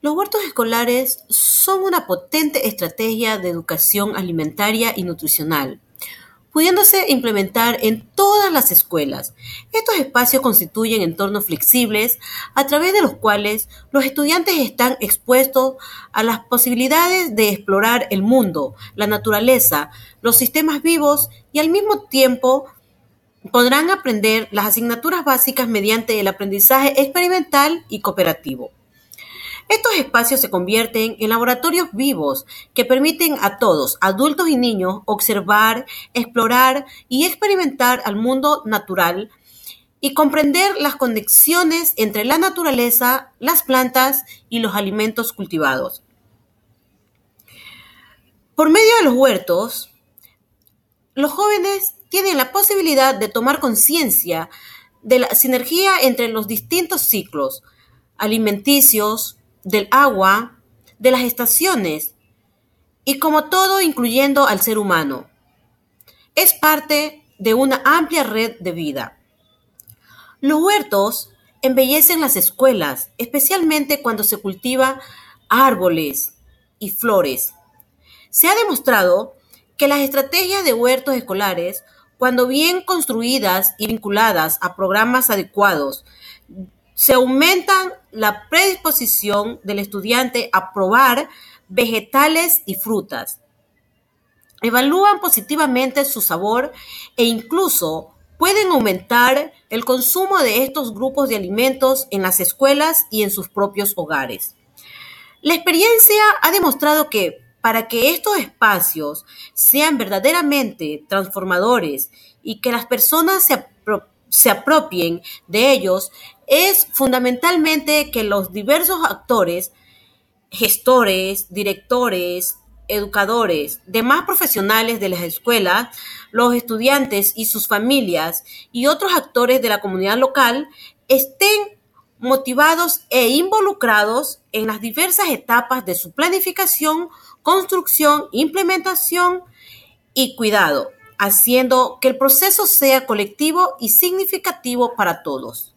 Los huertos escolares son una potente estrategia de educación alimentaria y nutricional, pudiéndose implementar en todas las escuelas. Estos espacios constituyen entornos flexibles a través de los cuales los estudiantes están expuestos a las posibilidades de explorar el mundo, la naturaleza, los sistemas vivos y al mismo tiempo podrán aprender las asignaturas básicas mediante el aprendizaje experimental y cooperativo. Estos espacios se convierten en laboratorios vivos que permiten a todos, adultos y niños, observar, explorar y experimentar al mundo natural y comprender las conexiones entre la naturaleza, las plantas y los alimentos cultivados. Por medio de los huertos, los jóvenes tienen la posibilidad de tomar conciencia de la sinergia entre los distintos ciclos alimenticios, del agua, de las estaciones y como todo incluyendo al ser humano. Es parte de una amplia red de vida. Los huertos embellecen las escuelas, especialmente cuando se cultiva árboles y flores. Se ha demostrado que las estrategias de huertos escolares, cuando bien construidas y vinculadas a programas adecuados se aumenta la predisposición del estudiante a probar vegetales y frutas. Evalúan positivamente su sabor e incluso pueden aumentar el consumo de estos grupos de alimentos en las escuelas y en sus propios hogares. La experiencia ha demostrado que para que estos espacios sean verdaderamente transformadores y que las personas se, se apropien de ellos, es fundamentalmente que los diversos actores, gestores, directores, educadores, demás profesionales de las escuelas, los estudiantes y sus familias y otros actores de la comunidad local estén motivados e involucrados en las diversas etapas de su planificación, construcción, implementación y cuidado, haciendo que el proceso sea colectivo y significativo para todos.